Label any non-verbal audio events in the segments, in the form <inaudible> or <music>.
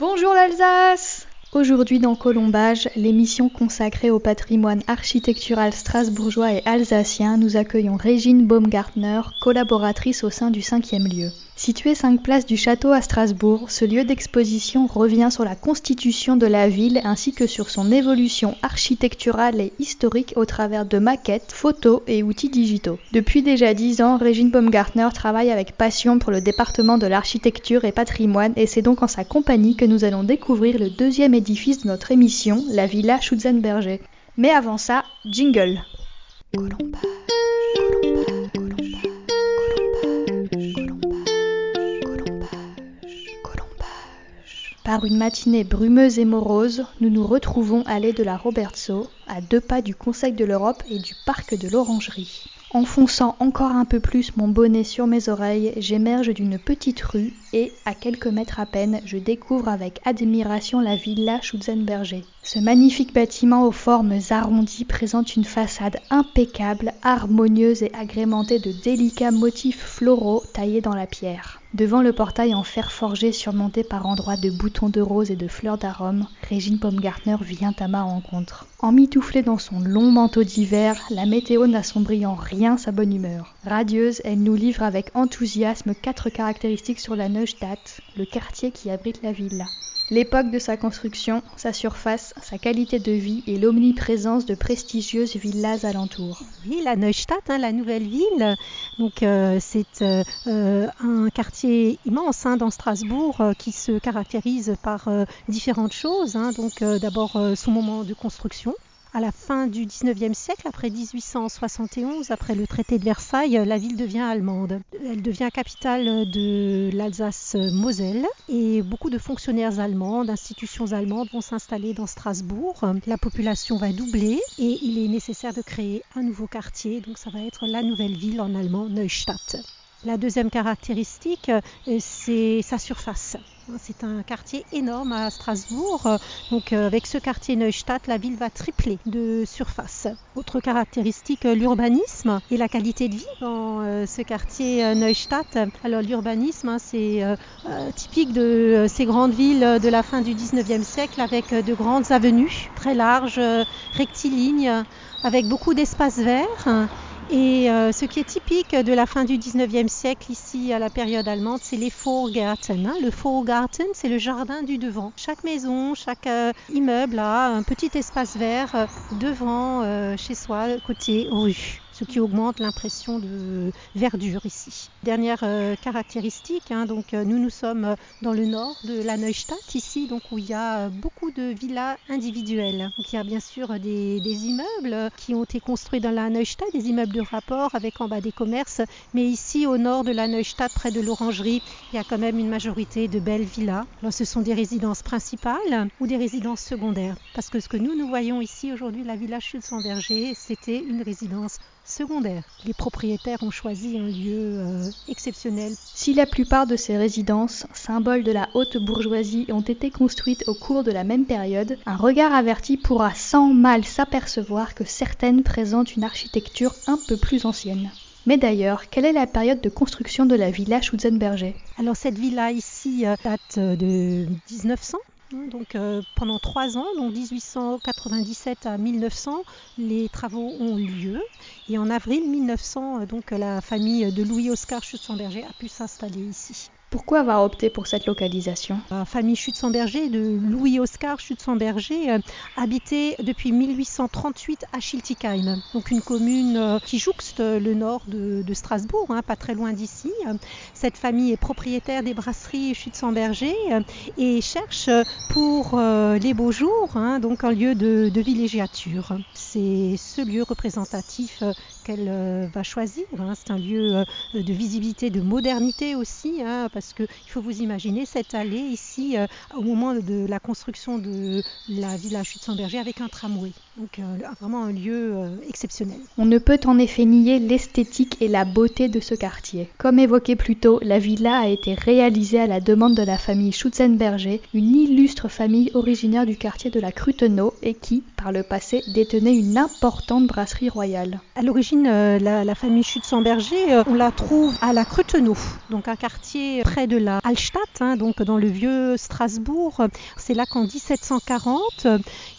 Bonjour l'Alsace Aujourd'hui dans Colombage, l'émission consacrée au patrimoine architectural strasbourgeois et alsacien, nous accueillons Régine Baumgartner, collaboratrice au sein du 5e lieu. Situé 5 places du Château à Strasbourg, ce lieu d'exposition revient sur la constitution de la ville ainsi que sur son évolution architecturale et historique au travers de maquettes, photos et outils digitaux. Depuis déjà 10 ans, Régine Baumgartner travaille avec passion pour le département de l'architecture et patrimoine et c'est donc en sa compagnie que nous allons découvrir le deuxième édifice de notre émission, la Villa Schutzenberger. Mais avant ça, jingle. Par une matinée brumeuse et morose, nous nous retrouvons allée de la Robertso, à deux pas du Conseil de l'Europe et du parc de l'Orangerie. Enfonçant encore un peu plus mon bonnet sur mes oreilles, j'émerge d'une petite rue et, à quelques mètres à peine, je découvre avec admiration la villa Schutzenberger. Ce magnifique bâtiment aux formes arrondies présente une façade impeccable, harmonieuse et agrémentée de délicats motifs floraux taillés dans la pierre. Devant le portail en fer forgé surmonté par endroits de boutons de rose et de fleurs d'arôme, Régine Baumgartner vient à ma rencontre. Emmitouflée dans son long manteau d'hiver, la météo n'assombrit en rien sa bonne humeur. Radieuse, elle nous livre avec enthousiasme quatre caractéristiques sur la Neustadt, le quartier qui abrite la villa l'époque de sa construction, sa surface, sa qualité de vie et l'omniprésence de prestigieuses villas alentour. Oui, la Neustadt, hein, la nouvelle ville, donc euh, c'est euh, euh, un quartier immense hein, dans Strasbourg qui se caractérise par différentes choses. Hein. donc d'abord son moment de construction, à la fin du XIXe siècle, après 1871, après le traité de Versailles, la ville devient allemande. Elle devient capitale de l'Alsace-Moselle et beaucoup de fonctionnaires allemands, d'institutions allemandes vont s'installer dans Strasbourg. La population va doubler et il est nécessaire de créer un nouveau quartier, donc ça va être la nouvelle ville en allemand Neustadt. La deuxième caractéristique, euh, c'est sa surface. C'est un quartier énorme à Strasbourg. Donc euh, avec ce quartier Neustadt, la ville va tripler de surface. Autre caractéristique, euh, l'urbanisme et la qualité de vie dans ce quartier Neustadt. Alors l'urbanisme, hein, c'est typique de ces grandes villes de la fin du 19e siècle avec de grandes avenues très larges, rectilignes, avec beaucoup d'espaces verts et euh, ce qui est typique de la fin du 19e siècle ici à la période allemande, c'est les Vorgarten. Hein. Le Vorgarten, c'est le jardin du devant. Chaque maison, chaque euh, immeuble a un petit espace vert euh, devant chez soi, côté rue ce qui augmente l'impression de verdure ici. Dernière euh, caractéristique, hein, donc euh, nous nous sommes dans le nord de la Neustadt ici, donc où il y a beaucoup de villas individuelles. Il y a bien sûr des, immeubles qui ont été construits dans la Neustadt, des immeubles de rapport avec en bas des commerces, mais ici au nord de la Neustadt, près de l'Orangerie, il y a quand même une majorité de belles villas. Ce sont des résidences principales ou des résidences secondaires, parce que ce que nous nous voyons ici aujourd'hui, la villa Schulz-en-Verger, c'était une résidence secondaire. Les propriétaires ont choisi un lieu euh, exceptionnel. Si la plupart de ces résidences, symboles de la haute bourgeoisie, ont été construites au cours de la même période, un regard averti pourra sans mal s'apercevoir que certaines présentent une architecture un peu plus ancienne. Mais d'ailleurs, quelle est la période de construction de la villa Schutzenberger? Alors cette villa ici euh, date de 1900 donc euh, pendant trois ans, donc 1897 à 1900, les travaux ont lieu. Et en avril 1900, euh, donc la famille de Louis-Oscar Schutzenberger a pu s'installer ici. Pourquoi avoir opté pour cette localisation? La famille Schutzenberger de Louis-Oscar Schutzenberger euh, habitait depuis 1838 à Schiltigheim, donc une commune euh, qui jouxte le nord de, Strasbourg, hein, pas très loin d'ici. Cette famille est propriétaire des brasseries Schutzenberger euh, et cherche pour les beaux jours hein, donc un lieu de, de villégiature. C'est ce lieu représentatif qu'elle va choisir. Hein. C'est un lieu de visibilité, de modernité aussi parce qu'il faut vous imaginer cette allée ici euh, au moment de la construction de la villa Chute-Saint-Berger avec un tramway. Donc euh, vraiment un lieu euh, exceptionnel. On ne peut en effet nier l'esthétique et la beauté de ce quartier. Comme évoqué plus tôt, la villa a été réalisée à la demande de la famille Schutzenberger, une illustre famille originaire du quartier de la Crutenau et qui, par le passé, détenait une importante brasserie royale. À l'origine, euh, la, famille Schützenberger, euh, on la trouve à la Crutenau, donc un quartier près de la Hallstatt, hein, donc dans le vieux Strasbourg. C'est là qu'en 1740,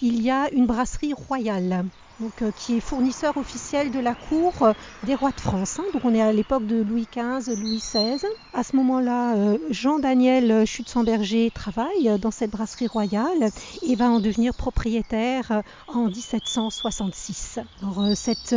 il y a une brasserie royale donc, euh, qui est fournisseur officiel de la cour euh, des rois de France. Hein. Donc on est à l'époque de Louis XV, Louis XVI. À ce moment-là, euh, Jean-Daniel Schutzenberger travaille dans cette brasserie royale et va en devenir propriétaire en 1766. Alors, cette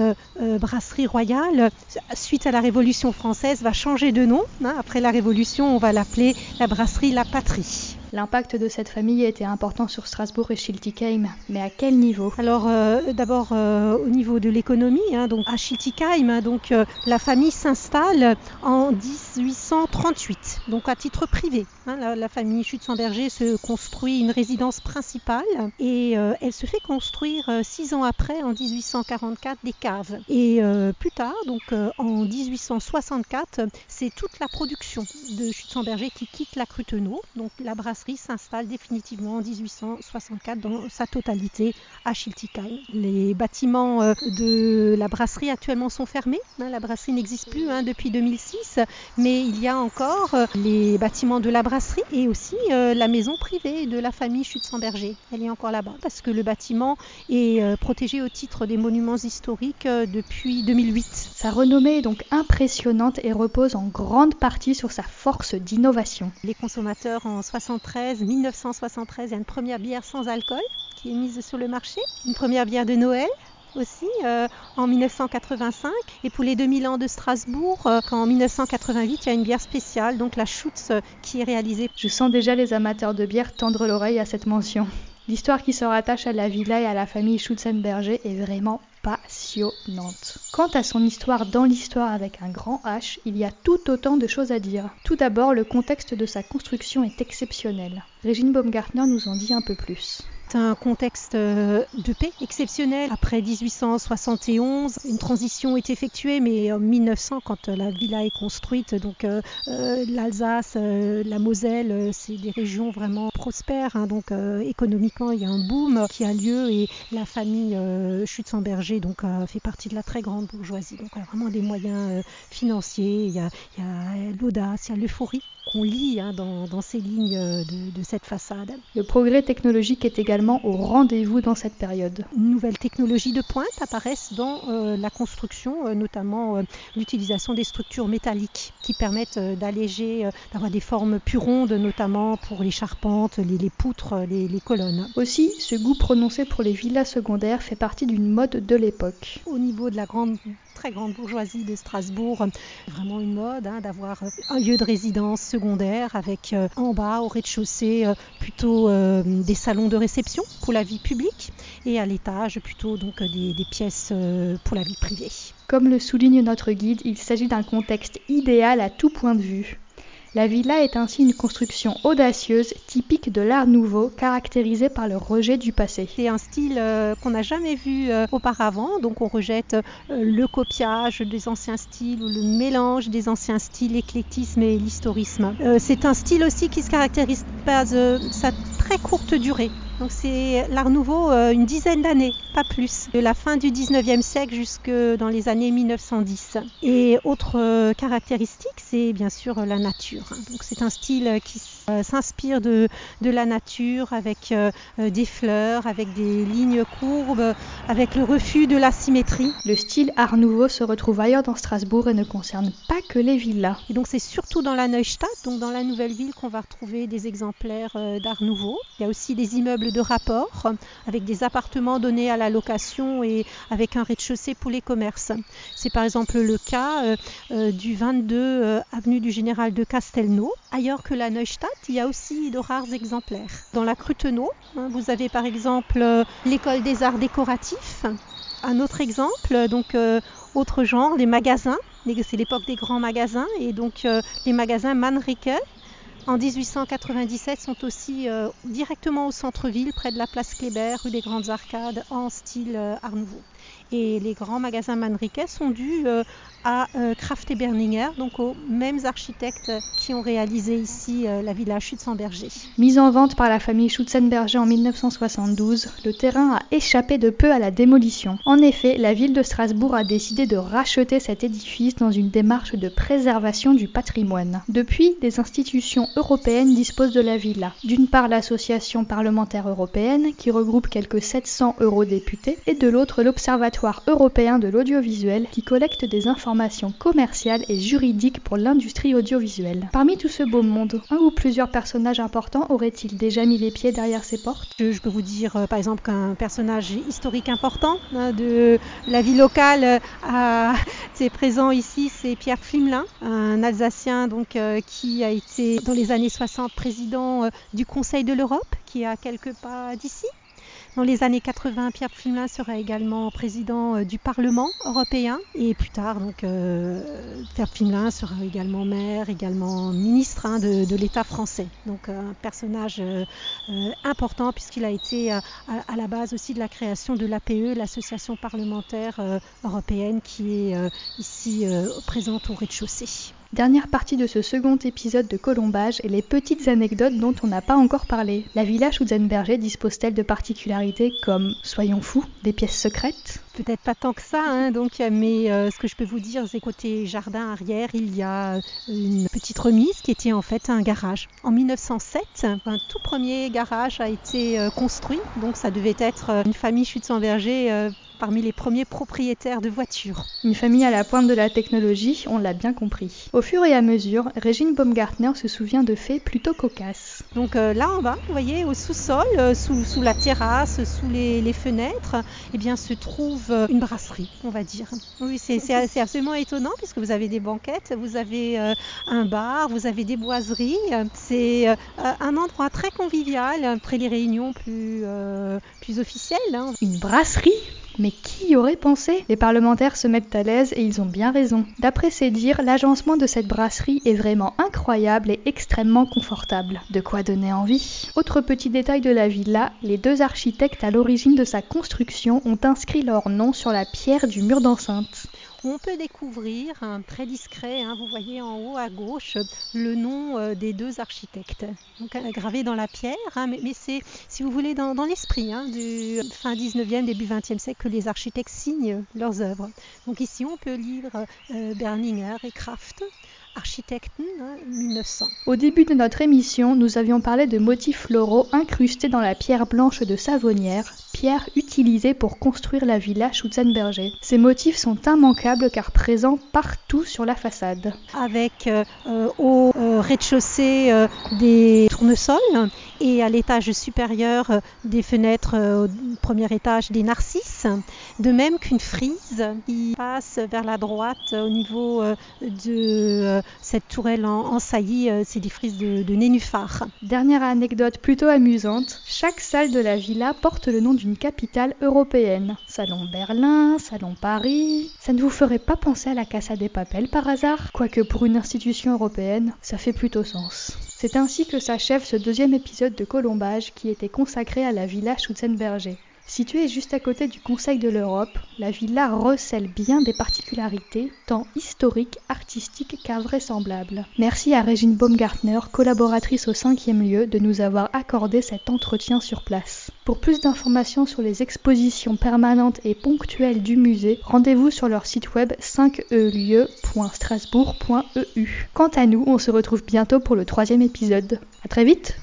brasserie royale, suite à la Révolution française, va changer de nom. Hein. Après la Révolution, on va l'appeler la brasserie La Patrie. L'impact de cette famille était important sur Strasbourg et Schiltigheim, mais à quel niveau? Alors euh, d'abord euh, au niveau de l'économie, hein, donc à Schiltigheim, hein, donc euh, la famille s'installe en 1838, donc à titre privé. Hein, la, famille Schützenberger se construit une résidence principale et elle se fait construire six ans après, en 1844, des caves. Et plus tard, donc en 1864, c'est toute la production de Schützenberger qui quitte la Crutenau, donc la brasserie s'installe définitivement en 1864 dans sa totalité à Schiltigheim. Les bâtiments euh, de la brasserie actuellement sont fermés. Hein, la brasserie n'existe plus hein, depuis 2006, mais il y a encore euh, les bâtiments de la brasserie et aussi euh, la maison privée de la famille Schützenberger. Elle est encore là-bas parce que le bâtiment est protégé au titre des monuments historiques depuis 2008. Sa renommée est donc impressionnante et repose en grande partie sur sa force d'innovation. Les consommateurs en 73 1973, il y a une première bière sans alcool qui est mise sur le marché, une première bière de Noël aussi euh, en 1985 et pour les 2000 ans de Strasbourg euh, en 1988 il y a une bière spéciale donc la Schutz euh, qui est réalisée. Je sens déjà les amateurs de bière tendre l'oreille à cette mention. L'histoire qui se rattache à la villa et à la famille Schutzenberger est vraiment passionnante. Quant à son histoire dans l'histoire avec un grand H, il y a tout autant de choses à dire. Tout d'abord, le contexte de sa construction est exceptionnel. Régine Baumgartner nous en dit un peu plus un contexte euh, de paix exceptionnel. Après 1871, une transition est effectuée, mais en 1900, quand la villa est construite, donc euh, euh, l'Alsace, la Moselle, c'est des régions vraiment prospères. Hein, donc économiquement, il y a un boom qui a lieu et la famille Schützenberger donc fait partie de la très grande bourgeoisie. Donc vraiment des moyens financiers, il y a, l'audace, il y a l'euphorie qu'on lit hein, dans, dans, ces lignes de, de cette façade. Le progrès technologique est également au rendez-vous dans cette période. Nouvelles technologies de pointe apparaissent dans euh, la construction, euh, notamment euh, l'utilisation des structures métalliques qui permettent d'alléger, d'avoir des formes plus rondes, notamment pour les charpentes, les, les poutres, les, les, colonnes. Aussi, ce goût prononcé pour les villas secondaires fait partie d'une mode de l'époque. Au niveau de la grande très grande bourgeoisie de Strasbourg, vraiment une mode hein, d'avoir un lieu de résidence secondaire avec en bas au rez-de-chaussée plutôt des salons de réception pour la vie publique et à l'étage plutôt donc des, des pièces euh, pour la vie privée. Comme le souligne notre guide, il s'agit d'un contexte idéal à tout point de vue. La villa est ainsi une construction audacieuse, typique de l'art nouveau, caractérisée par le rejet du passé. C'est un style euh, qu'on n'a jamais vu euh, auparavant, donc on rejette euh, le copiage des anciens styles ou le mélange des anciens styles, l'éclectisme et l'historisme. Euh, c'est un style aussi qui se caractérise par sa très courte durée. Donc c'est l'art nouveau euh, une dizaine d'années, pas plus, de la fin du 19e siècle jusque dans les années 1910. Et autre euh, caractéristique, c'est bien sûr la nature. Donc c'est un style qui euh, s'inspire de, de la nature avec euh, des fleurs, avec des lignes courbes, avec le refus de la symétrie. Le style art nouveau se retrouve ailleurs dans Strasbourg et ne concerne pas que les villas. Et donc c'est surtout dans la Neustadt, donc dans la nouvelle ville qu'on va retrouver des exemplaires euh, d'art nouveau. Il y a aussi des immeubles de rapport avec des appartements donnés à la location et avec un rez-de-chaussée pour les commerces. C'est par exemple le cas euh, euh, du 22 euh, avenue du Général de Castelnau. Ailleurs que la Neustadt, il y a aussi de rares exemplaires. Dans la Crutenau, hein, vous avez par exemple l'école des arts décoratifs. Un autre exemple, donc autre genre, les magasins. C'est l'époque des grands magasins et donc les magasins Mannrike en 1897 sont aussi euh, directement au centre-ville, près de la place Kléber, rue des Grandes Arcades, en style euh, Art Nouveau. Et les grands magasins Manriquet sont dus à Kraft et Berninger, donc aux mêmes architectes qui ont réalisé ici la villa Schutzenberger. Mise en vente par la famille Schutzenberger en 1972, le terrain a échappé de peu à la démolition. En effet, la ville de Strasbourg a décidé de racheter cet édifice dans une démarche de préservation du patrimoine. Depuis, des institutions européennes disposent de la villa. D'une part, l'association parlementaire européenne, qui regroupe quelques 700 eurodéputés, et de l'autre, l'Observatoire européen de l'audiovisuel, qui collecte des informations commerciales et juridiques pour l'industrie audiovisuelle. Parmi tout ce beau monde, un ou plusieurs personnages importants auraient-ils déjà mis les pieds derrière ces portes? Je, peux vous dire, euh, par exemple, qu'un personnage historique important hein, de la vie locale euh, <laughs> est présent ici, c'est Pierre Flimelin, un Alsacien donc, euh, qui a été dans les années 60 président du Conseil de l'Europe, qui est à quelques pas d'ici. Dans les années 80, Pierre Pflimlin sera également président euh, du Parlement européen et plus tard, donc, euh, Pierre Pflimlin sera également maire, également ministre hein, de, l'État français. Donc un personnage euh, important puisqu'il a été à, la base aussi de la création de l'APE, l'association parlementaire européenne qui est ici présente au rez-de-chaussée. Dernière partie de ce second épisode de Colombage et les petites anecdotes dont on n'a pas encore parlé. La villa Schutzenberger dispose-t-elle de particularités comme, soyons fous, des pièces secrètes? Peut-être pas tant que ça, hein, donc, mais euh, ce que je peux vous dire, c'est côté jardin arrière, il y a une petite remise qui était en fait un garage. En 1907, un tout premier garage a été euh, construit, donc ça devait être euh, une famille Schutzenberger parmi les premiers propriétaires de voitures. Une famille à la pointe de la technologie, on l'a bien compris. Au fur et à mesure, Régine Baumgartner se souvient de faits plutôt cocasses. Donc euh, là en bas, vous voyez, au sous-sol, euh, sous, la terrasse, sous les, fenêtres, eh bien, se trouve euh, une brasserie, on va dire. Oui, c'est absolument étonnant puisque vous avez des banquettes, vous avez un bar, vous avez des boiseries. C'est un endroit très convivial après les réunions plus, plus officielles. Hein. Une brasserie? Mais qui aurait pensé? Les parlementaires se mettent à l'aise et ils ont bien raison. D'après ces dires, l'agencement de cette brasserie est vraiment incroyable et extrêmement confortable. De quoi donner envie? Autre petit détail de la villa, les deux architectes à l'origine de sa construction ont inscrit leur nom sur la pierre du mur d'enceinte on peut découvrir, très discret, hein, vous voyez en haut à gauche, le nom euh, des deux architectes, euh, gravé dans la pierre, hein, mais, c'est, si vous voulez, dans, l'esprit hein, du fin 19e, début 20e siècle que les architectes signent leurs œuvres. Donc ici, on peut lire euh, Berninger et Kraft, Architekten 1900. Au début de notre émission, nous avions parlé de motifs floraux incrustés dans la pierre blanche de Savonnière, pierre utilisée pour construire la villa Schutzenberger. Ces motifs sont immanquables car présents partout sur la façade. Avec euh, au euh, rez-de-chaussée euh, des tournesols et à l'étage supérieur des fenêtres au premier étage des narcisses, de même qu'une frise qui passe vers la droite au niveau de cette tourelle en, saillie, c'est des frises de, de nénuphar. Dernière anecdote plutôt amusante, chaque salle de la villa porte le nom d'une capitale européenne. Salon Berlin, Salon Paris. Ça ne vous ferait pas penser à la Casa des Papel par hasard? Quoique pour une institution européenne, ça fait plutôt sens. C'est ainsi que s'achève ce deuxième épisode de Colombage qui était consacré à la villa Schutzenberger. Située juste à côté du Conseil de l'Europe, la villa recèle bien des particularités, tant historiques, artistiques qu'invraisemblables. Merci à Régine Baumgartner, collaboratrice au cinquième lieu, de nous avoir accordé cet entretien sur place. Pour plus d'informations sur les expositions permanentes et ponctuelles du musée, rendez-vous sur leur site web 5elieu.strasbourg.eu. Quant à nous, on se retrouve bientôt pour le troisième épisode. A très vite.